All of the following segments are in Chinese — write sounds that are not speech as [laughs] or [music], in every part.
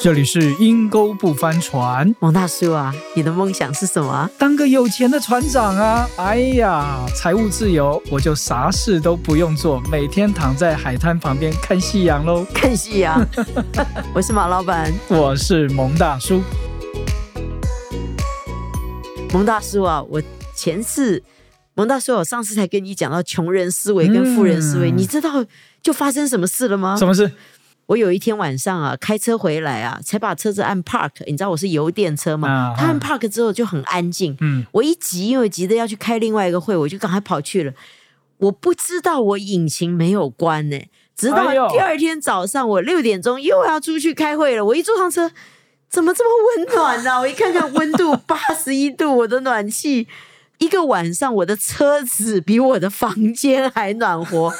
这里是阴沟不翻船，王大叔啊，你的梦想是什么啊？当个有钱的船长啊！哎呀，财务自由，我就啥事都不用做，每天躺在海滩旁边看夕阳喽。看夕阳！我是马老板，我是蒙大叔，蒙大叔啊，我前次蒙大叔，我上次才跟你讲到穷人思维跟富人思维，嗯你知道就发生什么事了吗？什么事？我有一天晚上啊，开车回来啊，才把车子按 park，你知道我是油电车嘛，啊它按 park 之后就很安静。嗯，我一急，因为急着要去开另外一个会，我就赶快跑去了。我不知道我引擎没有关呢、直到第二天早上，我六点钟又要出去开会了。我一坐上车，怎么这么温暖呢、[laughs] 我一看看温度八十一度，我的暖气一个晚上，我的车子比我的房间还暖和。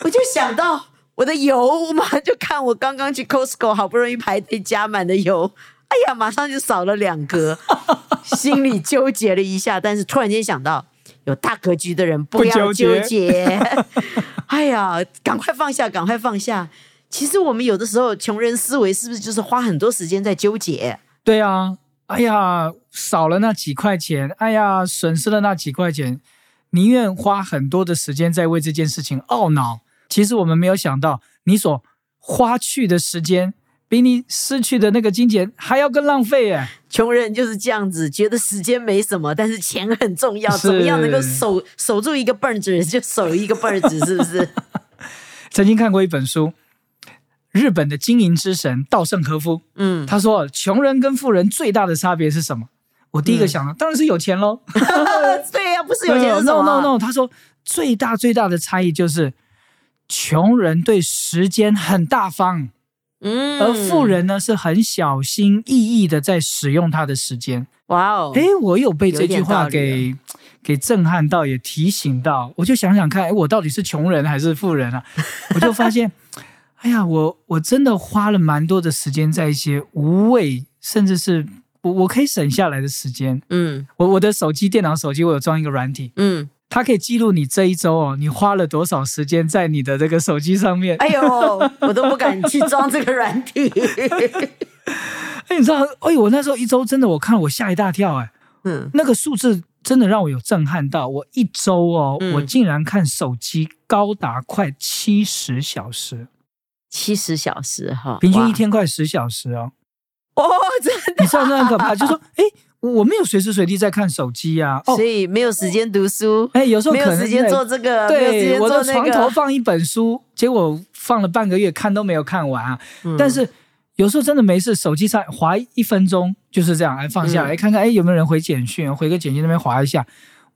我就想到我的油我马上，就看我刚刚去 Costco 好不容易排队加满的油，哎呀，马上就少了两格，[laughs] 心里纠结了一下，但是突然间想到，有大格局的人不要纠结。[laughs] 哎呀，赶快放下，赶快放下。其实我们有的时候穷人思维是不是就是花很多时间在纠结？对啊，哎呀，少了那几块钱，哎呀，损失了那几块钱，宁愿花很多的时间在为这件事情懊恼。其实我们没有想到，你所花去的时间，比你失去的那个金钱还要更浪费耶。穷人就是这样子，觉得时间没什么，但是钱很重要，怎么样能够守守住一个泵子就守一个泵子，是不是？[laughs] 曾经看过一本书，日本的经营之神稻盛和夫，嗯，他说，穷人跟富人最大的差别是什么？我第一个想到、当然是有钱喽。[laughs] 对呀、不是有钱是什 no 么 [laughs] no no，他说最大最大的差异就是，穷人对时间很大方，嗯，而富，人呢是很小心翼翼的在使用他的时间。哇哦，诶，我有被这句话给给震撼到，也提醒到，我就想想看，诶我到底是穷人还是富人啊？[laughs] 我就发现，哎呀，我我真的花了蛮多的时间在一些无谓，甚至是我我可以省下来的时间。嗯。我我的手机、电脑、手机，我有装一个软体，嗯，它可以记录你这一周哦，你花了多少时间在你的这个手机上面。哎呦，我都不敢去装这个软体。[laughs] 哎，你知道，哎，我那时候一周真的，我看我吓一大跳，哎，嗯，那个数字真的让我有震撼到。我一周哦，嗯我竟然看手机高达快七十小时，七十小时哈，平均一天快十小时哦。哦，真的，你知道那很可怕，就说，哎，我没有随时随地在看手机呀、哦所，以没有时间读书，哎，有时候可能没有时间做这个，对，间我的床。头放一本书，结果放了半个月，看都没有看完啊。嗯但是有时候真的没事，手机上划一分钟就是这样，哎，放下来、嗯看看，哎，有没有人回简讯？回个简讯那边划一下。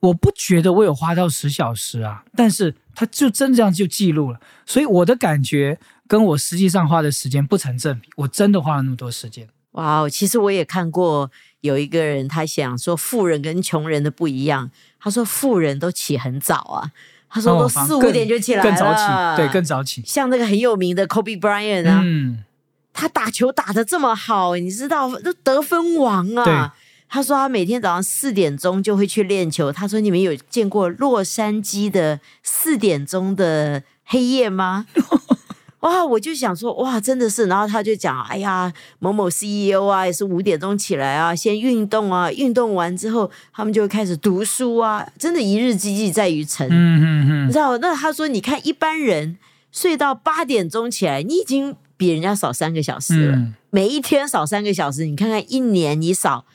我不觉得我有花到十小时啊，但是它就真这样就记录了，所以我的感觉跟我实际上花的时间不成正比。我真的花了那么多时间，哇哦，其实我也看过有一个人，他想说富人跟穷人的不一样。他说富人都起很早啊，他说都哦四五更点就起来了，更早起，对，更早起。像那个很有名的 Kobe Bryant 啊，嗯，他打球打的这么好，你知道都得分王啊。他说他每天早上四点钟就会去练球。他说你们有见过洛杉矶的四点钟的黑夜吗？[laughs] 哇，我就想说，哇，真的是。然后他就讲，哎呀，某某 CEO 啊，也是五点钟起来啊，先运动啊，运动完之后，他们就会开始读书啊，真的，一日之计在于晨。嗯嗯嗯，你知道？那他说，你看一般人睡到八点钟起来，你已经比人家少三个小时了。嗯每一天少三个小时，你看看一年你少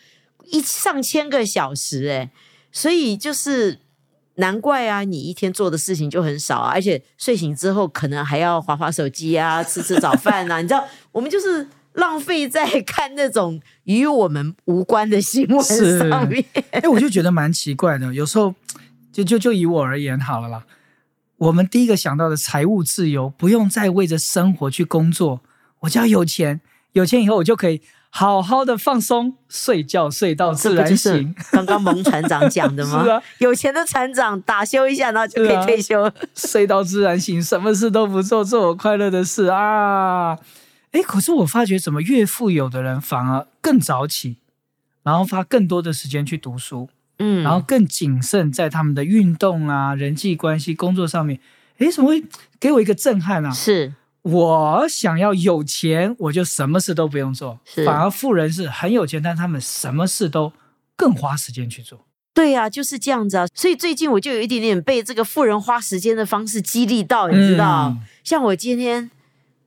一上千个小时、哎，所以就是难怪啊，你一天做的事情就很少啊，而且睡醒之后可能还要划划手机啊，[laughs] 吃吃早饭啊，你知道，我们就是浪费在看那种与我们无关的新闻上面。哎，我就觉得蛮奇怪的。有时候，就就就以我而言好了啦，我们第一个想到的财务自由，不用再为着生活去工作，我只要有钱，有钱以后我就可以好好的放松，睡觉睡到自然醒。刚刚蒙船长讲的吗？[laughs] 是啊有钱的船长打休一下，然后就可以退休。睡到自然醒，什么事都不做，做我快乐的事啊！哎，可是我发觉，怎么越富有的人反而更早起，然后花更多的时间去读书，嗯，然后更谨慎在他们的运动啊、人际关系、工作上面。哎，怎么会给我一个震撼啊？是我想要有钱，我就什么事都不用做；反而富人是很有钱，但他们什么事都更花时间去做。对呀、就是这样子啊。所以最近我就有一点点被这个富人花时间的方式激励到，你知道？嗯像我今天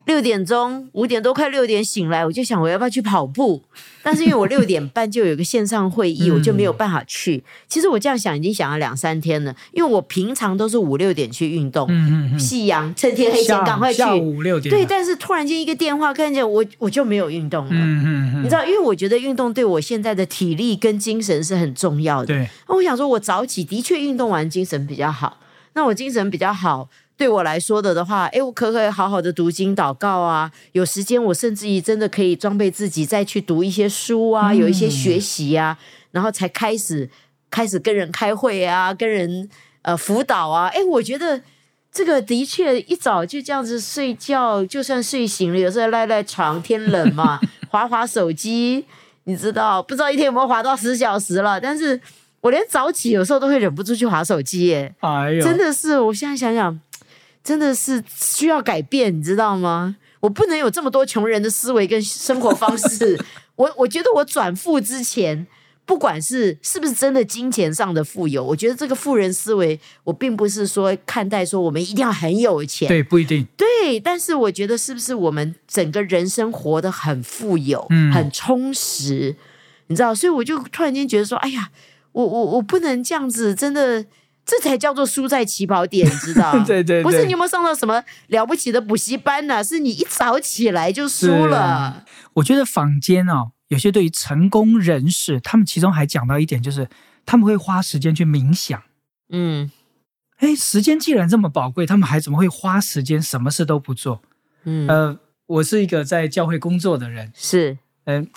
六点钟、五点多快六点醒来，我就想我要不要去跑步，但是因为我六点半就有个线上会议，嗯 [laughs] 我就没有办法去。其实我这样想已经想了两三天了，因为我平常都是五六点去运动，嗯嗯嗯，夕阳趁天黑前赶快去。下午五六点，对，但是突然间一个电话看见我，我就没有运动了。嗯嗯嗯，你知道，因为我觉得运动对我现在的体力跟精神是很重要的。对，那我想说，我早起的确运动完精神比较好。那我精神比较好，对我来说的的话，哎，我可不可以好好的读经祷告啊？有时间我甚至于真的可以装备自己再去读一些书啊，嗯有一些学习啊，然后才开始开始跟人开会啊，跟人呃辅导啊。哎，我觉得。这个的确一早就这样子睡觉，就算睡醒了，有时候赖赖床，天冷嘛，[laughs] 划划手机，你知道，不知道一天有没有划到十小时了。但是我连早起有时候都会忍不住去划手机耶，哎呦，真的是，我现在想想，真的是需要改变，你知道吗？我不能有这么多穷人的思维跟生活方式。[laughs] 我我觉得我转富之前，不管是是不是真的金钱上的富有，我觉得这个富人思维，我并不是说看待说我们一定要很有钱，对，不一定，对，但是我觉得是不是我们整个人生活得很富有，嗯很充实，你知道？所以我就突然间觉得说，哎呀，我我我不能这样子，真的。这才叫做输在起跑点，你知道？[laughs] 对对对不是你有没有上到什么了不起的补习班呢、是你一早起来就输了啊。我觉得坊间哦，有些对于成功人士，他们其中还讲到一点，就是他们会花时间去冥想。嗯哎，时间既然这么宝贵，他们还怎么会花时间什么事都不做？嗯，呃，我是一个在教会工作的人，是嗯、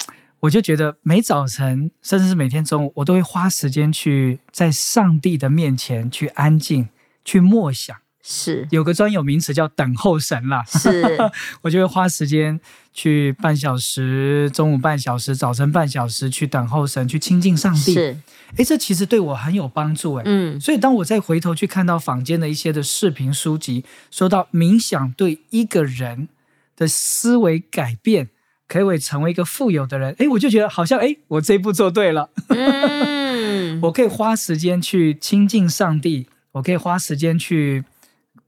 我就觉得每早晨，甚至是每天中午，我都会花时间去在上帝的面前去安静，去默想。是有个专有名词叫等候神啦，是，[laughs] 我就会花时间去半小时，中午半小时，早晨半小时去等候神，去亲近上帝。是，哎，这其实对我很有帮助哎。嗯所以当我再回头去看到坊间的一些的视频书籍，说到冥想对一个人的思维改变，可以成为一个富有的人，哎，我就觉得好像哎，我这一步做对了，嗯，[laughs] 我可以花时间去亲近上帝，我可以花时间去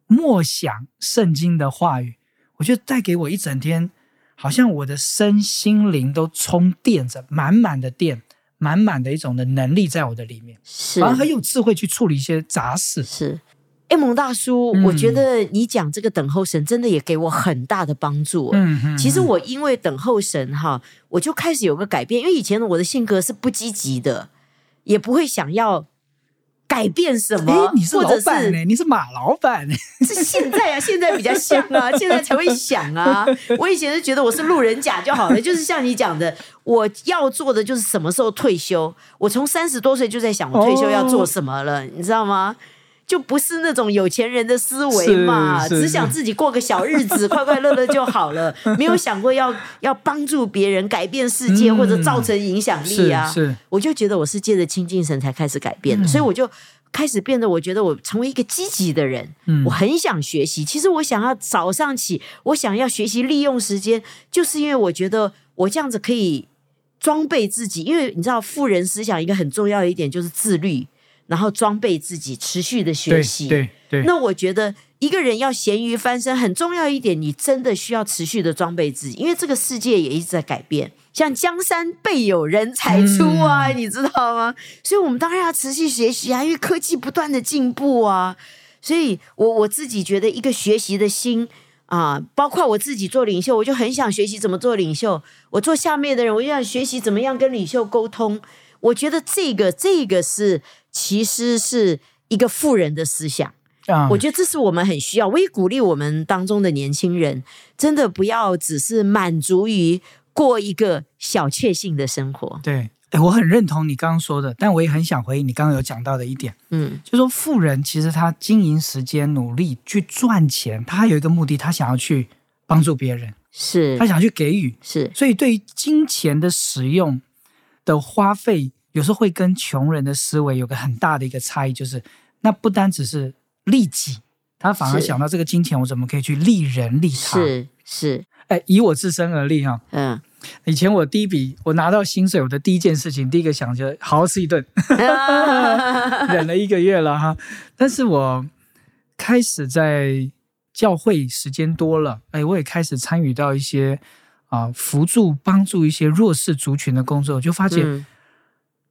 默想圣经的话语，我觉得带给我一整天，好像我的身心灵都充电着，满满的电，满满的一种的能力在我的里面，是。反而很有智慧去处理一些杂事。是。哎，蒙大叔，嗯我觉得你讲这个等候神真的也给我很大的帮助。嗯嗯，其实我因为等候神哈，我就开始有个改变，因为以前我的性格是不积极的，也不会想要改变什么哎，，你是或者老板你是马老板呢、是现在啊，现在比较像啊，现在才会想啊。我以前是觉得我是路人甲就好了，就是像你讲的，我要做的就是什么时候退休。我从三十多岁就在想我退休要做什么了，你知道吗？就不是那种有钱人的思维嘛，只想自己过个小日子，[laughs] 快快乐乐就好了，没有想过要要帮助别人、改变世界、嗯。或者造成影响力啊。是是。我就觉得我是借着清净神才开始改变的，所以我就开始变得，我觉得我成为一个积极的人。嗯。我很想学习，其实我想要早上起，我想要学习利用时间，就是因为我觉得我这样子可以装备自己。因为你知道，富人思想一个很重要的一点就是自律，然后装备自己，持续的学对习。对对，那我觉得一个人要咸鱼翻身，很重要一点，你真的需要持续的装备自己，因为这个世界也一直在改变。像江山辈有人才出啊，嗯你知道吗？所以我们当然要持续学习啊，因为科技不断的进步啊。所以我我自己觉得一个学习的心啊，包括我自己做领袖，我就很想学习怎么做领袖。我做下面的人，我就想学习怎么样跟领袖沟通。我觉得这个这个是其实是一个富人的思想。啊，我觉得这是我们很需要。我也鼓励我们当中的年轻人，真的不要只是满足于过一个小确幸的生活。对，哎，我很认同你刚刚说的，但我也很想回应你刚刚有讲到的一点。嗯，就说富人其实他经营时间、努力去赚钱，他有一个目的，他想要去帮助别人，是他想要去给予。是所以对于金钱的使用的花费，有时候会跟穷人的思维有个很大的一个差异，就是那不单只是利己，他反而想到这个金钱我怎么可以去利人利他。，是是，哎，以我自身而立哈、嗯，以前我第一笔我拿到薪水，我的第一件事情，第一个想就好好吃一顿，[laughs] 忍了一个月了哈。但是我开始在教会时间多了，哎，我也开始参与到一些啊、辅助帮助一些弱势族群的工作，我就发现。嗯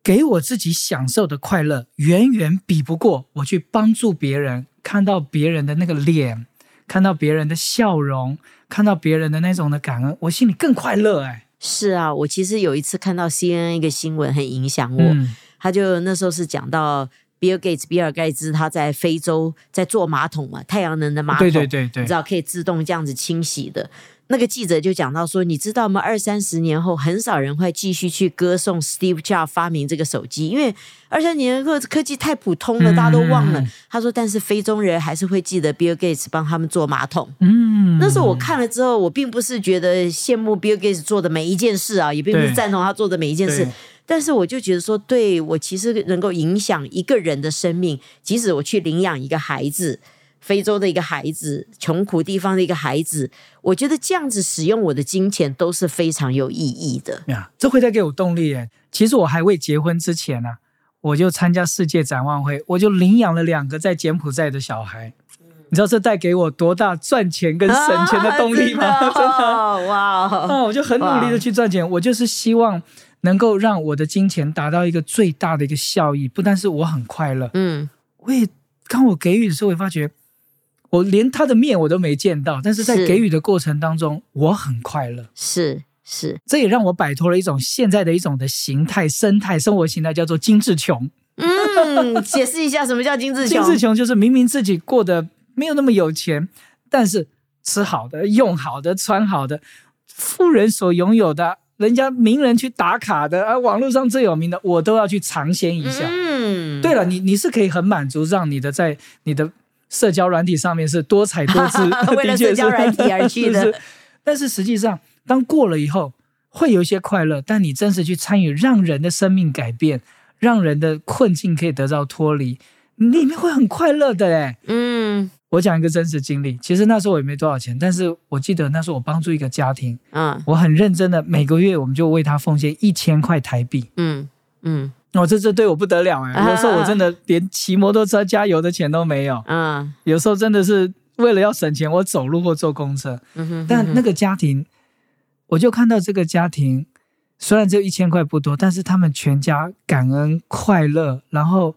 给我自己享受的快乐，远远比不过我去帮助别人，看到别人的那个脸，看到别人的笑容，看到别人的那种的感恩，我心里更快乐哎。是啊，我其实有一次看到 CNN 一个新闻很影响我，嗯他就那时候是讲到比尔盖茨，比尔盖茨他在非洲在做马桶嘛，太阳能的马桶，对对对对你知，道可以自动这样子清洗的。那个记者就讲到说，你知道吗？二三十年后，很少人会继续去歌颂 Steve Jobs 发明这个手机，因为二三年后科技太普通了，嗯大家都忘了。他说，但是非洲人还是会记得 Bill Gates 帮他们做马桶。嗯，那时候我看了之后，我并不是觉得羡慕 Bill Gates 做的每一件事啊，也并不是对赞同他做的每一件事，但是我就觉得说，对我其实能够影响一个人的生命，即使我去领养一个孩子，非洲的一个孩子，穷苦地方的一个孩子，我觉得这样子使用我的金钱都是非常有意义的。呀，这会带给我动力耶。其实我还未结婚之前呢、我就参加世界展望会，我就领养了两个在柬埔寨的小孩。你知道这带给我多大赚钱跟省钱的动力吗？啊真 [laughs] 真的的哇哦，啊，我就很努力的去赚钱，我就是希望能够让我的金钱达到一个最大的一个效益，不但是我很快乐，嗯，我也当我给予的时候，我也发觉我连他的面我都没见到，但是在是给予的过程当中，我很快乐。是是，这也让我摆脱了一种现在的一种的形态、生态、生活形态，叫做精致穷。嗯，解释一下什么叫精致穷？精致穷就是明明自己过得没有那么有钱，但是吃好的、用好的、穿好的，富人所拥有的，人家名人去打卡的，啊，网络上最有名的，我都要去尝鲜一下。嗯，对了，你你是可以很满足，让你的在你的社交软体上面是多彩多姿，[laughs] [laughs] 为了社交软体而去的。[laughs] 是是但是实际上，当过了以后，会有一些快乐，但你真实去参与，让人的生命改变，让人的困境可以得到脱离，你里面会很快乐的嘞。嗯。我讲一个真实经历，其实那时候我也没多少钱，但是我记得那时候我帮助一个家庭，嗯。我很认真的每个月我们就为他奉献一千块台币。嗯嗯哦，这这对我不得了哎！啊有时候我真的连骑摩托车加油的钱都没有，嗯有时候真的是为了要省钱，我走路或坐公车。嗯哼，但那个家庭，我就看到这个家庭，虽然只有一千块不多，但是他们全家感恩快乐，然后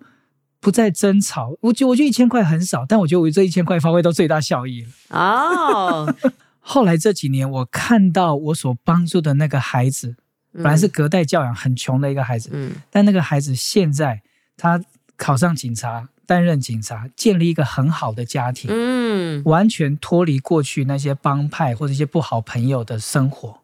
不再争吵。我觉我觉得一千块很少，但我觉得我这一千块发挥到最大效益了。哦，[laughs] 后来这几年，我看到我所帮助的那个孩子，本来是隔代教养很穷的一个孩子，嗯但那个孩子现在他考上警察，担任警察，建立一个很好的家庭，嗯完全脱离过去那些帮派或者一些不好朋友的生活。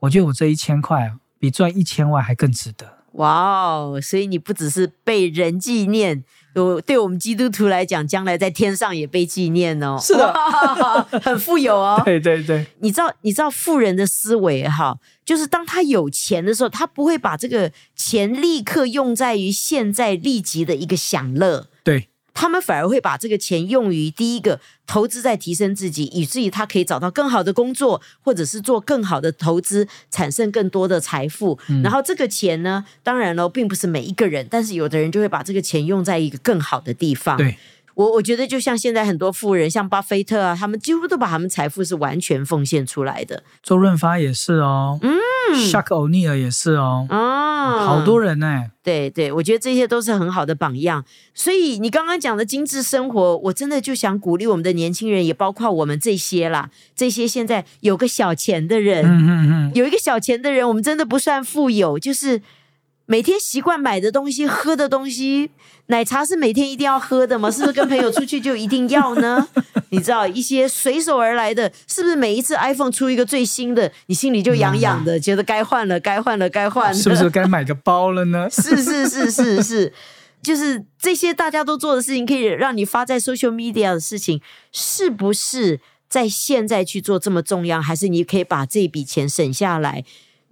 我觉得我这一千块啊，比赚一千万还更值得。哇哦！所以你不只是被人纪念，有对我们基督徒来讲，将来在天上也被纪念哦。是的，[laughs] 很富有哦。[laughs] 对对对，你知道，你知道富人的思维哈，就是当他有钱的时候，他不会把这个钱立刻用在于现在立即的一个享乐，对，他们反而会把这个钱用于第一个投资在提升自己，以至于他可以找到更好的工作，或者是做更好的投资，产生更多的财富。嗯然后这个钱呢，当然了，并不是每一个人，但是有的人就会把这个钱用在一个更好的地方。对，我我觉得就像现在很多富人，像巴菲特啊，他们几乎都把他们财富是完全奉献出来的。周润发也是哦，嗯，Shark O'Neal 也是哦，啊，好多人呢、对对，我觉得这些都是很好的榜样。所以你刚刚讲的精致生活，我真的就想鼓励我们的年轻人，也包括我们这些啦，这些现在有个小钱的人，嗯嗯嗯，有一个小钱的人，我们真的不算富有，就是每天习惯买的东西、喝的东西，奶茶是每天一定要喝的吗？是不是跟朋友出去就一定要呢？[laughs] 你知道一些随手而来的，是不是每一次 iPhone 出一个最新的，你心里就痒痒的，觉得该换了，该换了，该换了，是不是该买个包了呢？[laughs] 是是是是是，就是这些大家都做的事情，可以让你发在 social media 的事情，是不是在现在去做这么重要？还是你可以把这笔钱省下来，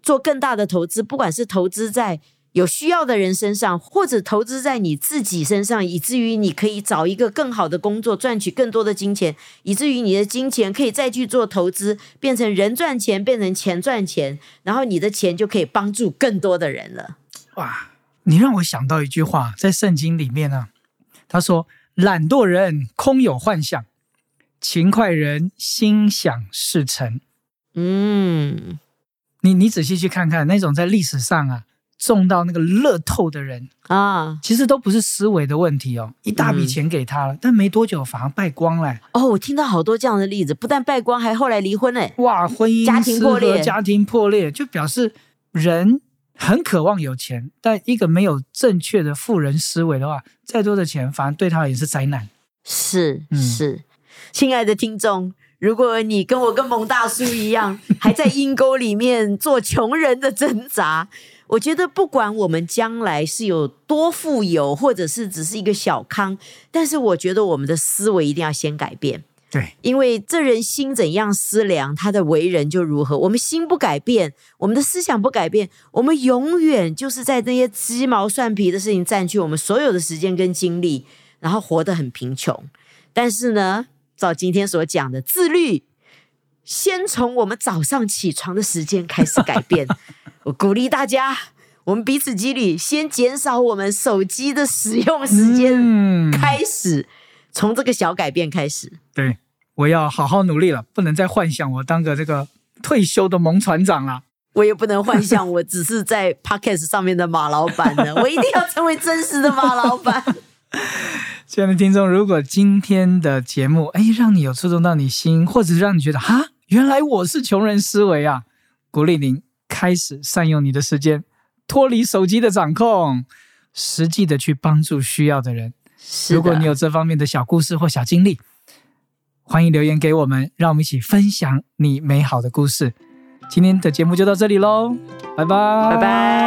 做更大的投资？不管是投资在有需要的人身上，或者投资在你自己身上，以至于你可以找一个更好的工作，赚取更多的金钱，以至于你的金钱可以再去做投资，变成人赚钱，变成钱赚钱，然后你的钱就可以帮助更多的人了。哇，你让我想到一句话，在圣经里面呢、他说：“懒惰人空有幻想，勤快人心想事成。嗯，你”你仔细去看看，那种在历史上啊中到那个乐透的人，啊，其实都不是思维的问题哦，一大笔钱给他了，但没多久反而败光了。哦，我听到好多这样的例子，不但败光，还后来离婚嘞。哇，婚姻家庭破裂家庭破裂，就表示人很渴望有钱，但一个没有正确的富人思维的话，再多的钱反而对他也是灾难。是嗯是，亲爱的听众，如果你跟我跟蒙大叔一样，还在阴沟里面做穷人的挣扎，我觉得不管我们将来是有多富有，或者是只是一个小康，但是我觉得我们的思维一定要先改变。对，因为这人心怎样思量，他的为人就如何。我们心不改变，我们的思想不改变，我们永远就是在那些鸡毛蒜皮的事情占据我们所有的时间跟精力，然后活得很贫穷。但是呢，照今天所讲的自律，先从我们早上起床的时间开始改变。[laughs] 我鼓励大家，我们彼此激励，先减少我们手机的使用时间，嗯，开始从这个小改变开始。对，我要好好努力了，不能再幻想我当个这个退休的萌船长了。我也不能幻想我只是在 podcast 上面的马老板呢，[laughs] 我一定要成为真实的马老板。[laughs] 亲爱的听众，如果今天的节目哎让你有触动到你心，或者让你觉得哈，原来我是穷人思维啊，鼓励您开始善用你的时间，脱离手机的掌控，实际的去帮助需要的人。是如果你有这方面的小故事或小经历，欢迎留言给我们，让我们一起分享你美好的故事。今天的节目就到这里喽，拜拜，拜拜。